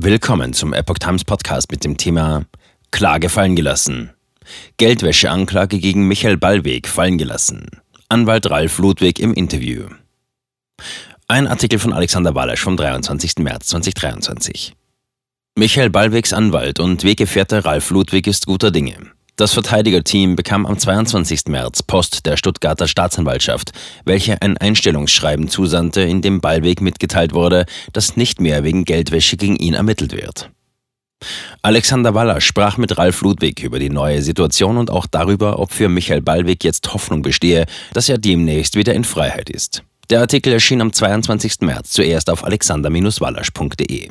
Willkommen zum Epoch Times Podcast mit dem Thema Klage fallen gelassen. Geldwäscheanklage gegen Michael Ballweg fallen gelassen. Anwalt Ralf Ludwig im Interview. Ein Artikel von Alexander Wallasch vom 23. März 2023. Michael Ballwegs Anwalt und Weggefährte Ralf Ludwig ist guter Dinge. Das Verteidigerteam bekam am 22. März Post der Stuttgarter Staatsanwaltschaft, welche ein Einstellungsschreiben zusandte, in dem Ballweg mitgeteilt wurde, dass nicht mehr wegen Geldwäsche gegen ihn ermittelt wird. Alexander Waller sprach mit Ralf Ludwig über die neue Situation und auch darüber, ob für Michael Ballweg jetzt Hoffnung bestehe, dass er demnächst wieder in Freiheit ist. Der Artikel erschien am 22. März zuerst auf alexander-wallasch.de.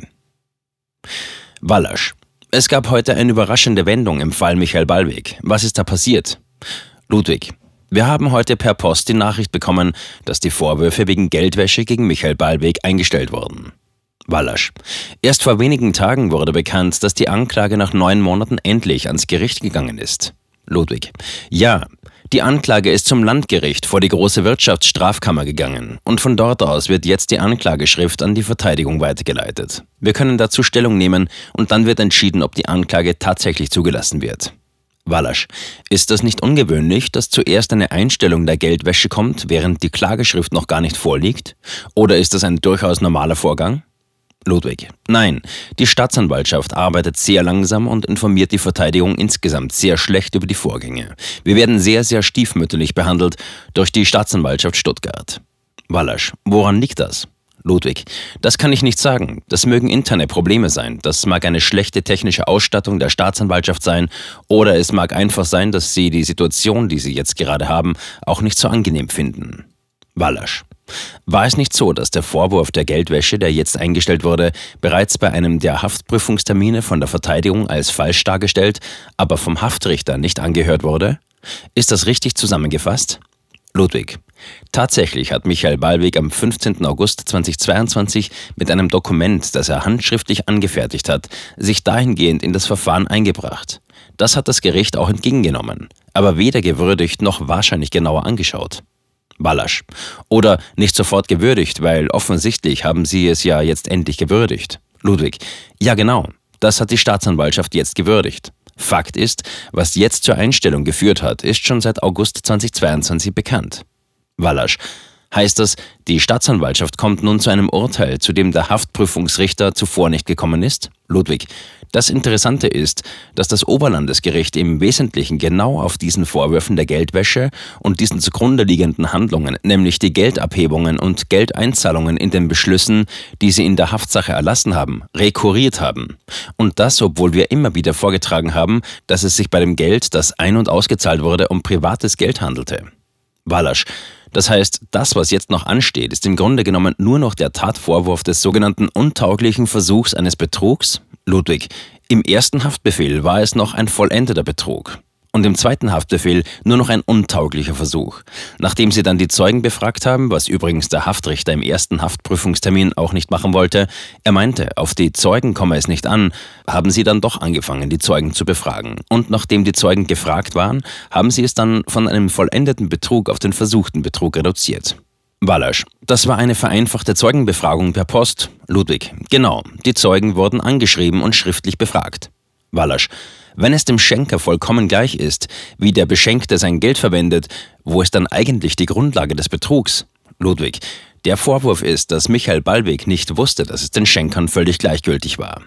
Wallasch es gab heute eine überraschende Wendung im Fall Michael Ballweg. Was ist da passiert? Ludwig. Wir haben heute per Post die Nachricht bekommen, dass die Vorwürfe wegen Geldwäsche gegen Michael Ballweg eingestellt wurden. Wallasch. Erst vor wenigen Tagen wurde bekannt, dass die Anklage nach neun Monaten endlich ans Gericht gegangen ist. Ludwig. Ja, die Anklage ist zum Landgericht vor die große Wirtschaftsstrafkammer gegangen und von dort aus wird jetzt die Anklageschrift an die Verteidigung weitergeleitet. Wir können dazu Stellung nehmen und dann wird entschieden, ob die Anklage tatsächlich zugelassen wird. Wallasch, ist das nicht ungewöhnlich, dass zuerst eine Einstellung der Geldwäsche kommt, während die Klageschrift noch gar nicht vorliegt? Oder ist das ein durchaus normaler Vorgang? Ludwig. Nein, die Staatsanwaltschaft arbeitet sehr langsam und informiert die Verteidigung insgesamt sehr schlecht über die Vorgänge. Wir werden sehr, sehr stiefmütterlich behandelt durch die Staatsanwaltschaft Stuttgart. Wallasch. Woran liegt das? Ludwig. Das kann ich nicht sagen. Das mögen interne Probleme sein. Das mag eine schlechte technische Ausstattung der Staatsanwaltschaft sein. Oder es mag einfach sein, dass Sie die Situation, die Sie jetzt gerade haben, auch nicht so angenehm finden. Wallasch. War es nicht so, dass der Vorwurf der Geldwäsche, der jetzt eingestellt wurde, bereits bei einem der Haftprüfungstermine von der Verteidigung als falsch dargestellt, aber vom Haftrichter nicht angehört wurde? Ist das richtig zusammengefasst? Ludwig. Tatsächlich hat Michael Ballweg am 15. August 2022 mit einem Dokument, das er handschriftlich angefertigt hat, sich dahingehend in das Verfahren eingebracht. Das hat das Gericht auch entgegengenommen, aber weder gewürdigt noch wahrscheinlich genauer angeschaut. Ballasch. Oder nicht sofort gewürdigt, weil offensichtlich haben Sie es ja jetzt endlich gewürdigt. Ludwig. Ja genau, das hat die Staatsanwaltschaft jetzt gewürdigt. Fakt ist, was jetzt zur Einstellung geführt hat, ist schon seit August 2022 bekannt. Wallasch. Heißt das, die Staatsanwaltschaft kommt nun zu einem Urteil, zu dem der Haftprüfungsrichter zuvor nicht gekommen ist? Ludwig. Das Interessante ist, dass das Oberlandesgericht im Wesentlichen genau auf diesen Vorwürfen der Geldwäsche und diesen zugrunde liegenden Handlungen, nämlich die Geldabhebungen und Geldeinzahlungen in den Beschlüssen, die sie in der Haftsache erlassen haben, rekurriert haben. Und das, obwohl wir immer wieder vorgetragen haben, dass es sich bei dem Geld, das ein- und ausgezahlt wurde, um privates Geld handelte. Wallasch. Das heißt, das, was jetzt noch ansteht, ist im Grunde genommen nur noch der Tatvorwurf des sogenannten untauglichen Versuchs eines Betrugs? Ludwig, im ersten Haftbefehl war es noch ein vollendeter Betrug und im zweiten Haftbefehl nur noch ein untauglicher Versuch. Nachdem sie dann die Zeugen befragt haben, was übrigens der Haftrichter im ersten Haftprüfungstermin auch nicht machen wollte, er meinte, auf die Zeugen komme es nicht an, haben sie dann doch angefangen, die Zeugen zu befragen. Und nachdem die Zeugen gefragt waren, haben sie es dann von einem vollendeten Betrug auf den versuchten Betrug reduziert. Wallasch. Das war eine vereinfachte Zeugenbefragung per Post. Ludwig. Genau. Die Zeugen wurden angeschrieben und schriftlich befragt. Wallasch. Wenn es dem Schenker vollkommen gleich ist, wie der Beschenkte sein Geld verwendet, wo ist dann eigentlich die Grundlage des Betrugs? Ludwig. Der Vorwurf ist, dass Michael Ballweg nicht wusste, dass es den Schenkern völlig gleichgültig war.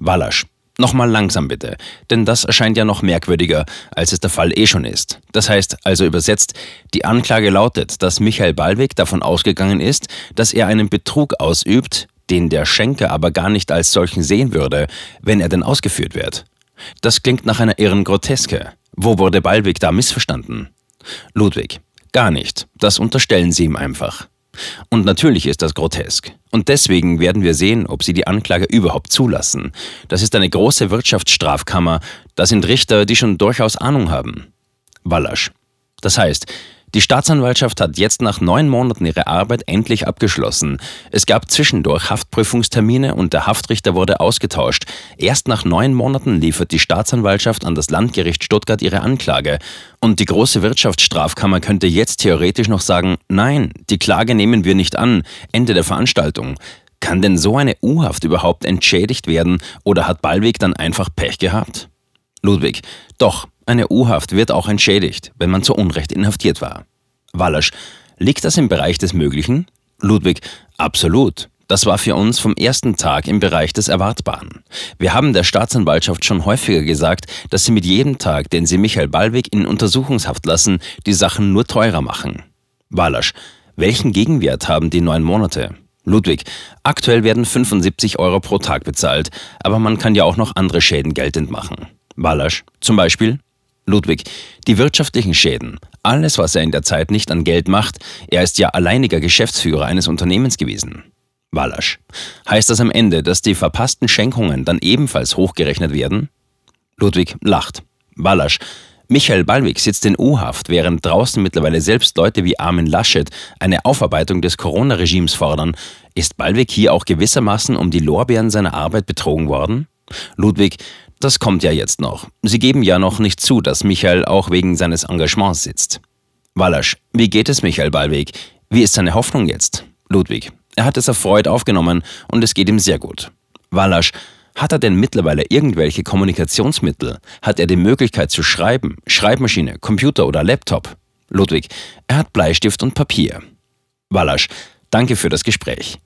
Wallasch. Nochmal langsam bitte, denn das erscheint ja noch merkwürdiger, als es der Fall eh schon ist. Das heißt, also übersetzt, die Anklage lautet, dass Michael Ballweg davon ausgegangen ist, dass er einen Betrug ausübt, den der Schenker aber gar nicht als solchen sehen würde, wenn er denn ausgeführt wird. Das klingt nach einer irren Groteske. Wo wurde Ballweg da missverstanden? Ludwig. Gar nicht. Das unterstellen Sie ihm einfach. Und natürlich ist das grotesk. Und deswegen werden wir sehen, ob sie die Anklage überhaupt zulassen. Das ist eine große Wirtschaftsstrafkammer. Da sind Richter, die schon durchaus Ahnung haben. Wallasch. Das heißt, die Staatsanwaltschaft hat jetzt nach neun Monaten ihre Arbeit endlich abgeschlossen. Es gab zwischendurch Haftprüfungstermine und der Haftrichter wurde ausgetauscht. Erst nach neun Monaten liefert die Staatsanwaltschaft an das Landgericht Stuttgart ihre Anklage. Und die große Wirtschaftsstrafkammer könnte jetzt theoretisch noch sagen, nein, die Klage nehmen wir nicht an, Ende der Veranstaltung. Kann denn so eine U-Haft überhaupt entschädigt werden oder hat Ballweg dann einfach Pech gehabt? Ludwig, doch, eine U-Haft wird auch entschädigt, wenn man zu Unrecht inhaftiert war. Wallasch, liegt das im Bereich des Möglichen? Ludwig, absolut. Das war für uns vom ersten Tag im Bereich des Erwartbaren. Wir haben der Staatsanwaltschaft schon häufiger gesagt, dass sie mit jedem Tag, den sie Michael Ballweg in Untersuchungshaft lassen, die Sachen nur teurer machen. Wallasch, welchen Gegenwert haben die neun Monate? Ludwig, aktuell werden 75 Euro pro Tag bezahlt, aber man kann ja auch noch andere Schäden geltend machen. Wallasch, zum Beispiel Ludwig, die wirtschaftlichen Schäden, alles, was er in der Zeit nicht an Geld macht, er ist ja alleiniger Geschäftsführer eines Unternehmens gewesen. Wallasch. Heißt das am Ende, dass die verpassten Schenkungen dann ebenfalls hochgerechnet werden? Ludwig lacht. Wallasch. Michael Ballwig sitzt in U-Haft, während draußen mittlerweile selbst Leute wie Armin Laschet eine Aufarbeitung des Corona-Regimes fordern. Ist Ballwig hier auch gewissermaßen um die Lorbeeren seiner Arbeit betrogen worden? Ludwig, das kommt ja jetzt noch. Sie geben ja noch nicht zu, dass Michael auch wegen seines Engagements sitzt. Wallasch, wie geht es Michael Ballweg? Wie ist seine Hoffnung jetzt? Ludwig, er hat es erfreut aufgenommen und es geht ihm sehr gut. Wallasch, hat er denn mittlerweile irgendwelche Kommunikationsmittel? Hat er die Möglichkeit zu schreiben? Schreibmaschine, Computer oder Laptop? Ludwig, er hat Bleistift und Papier. Wallasch, danke für das Gespräch.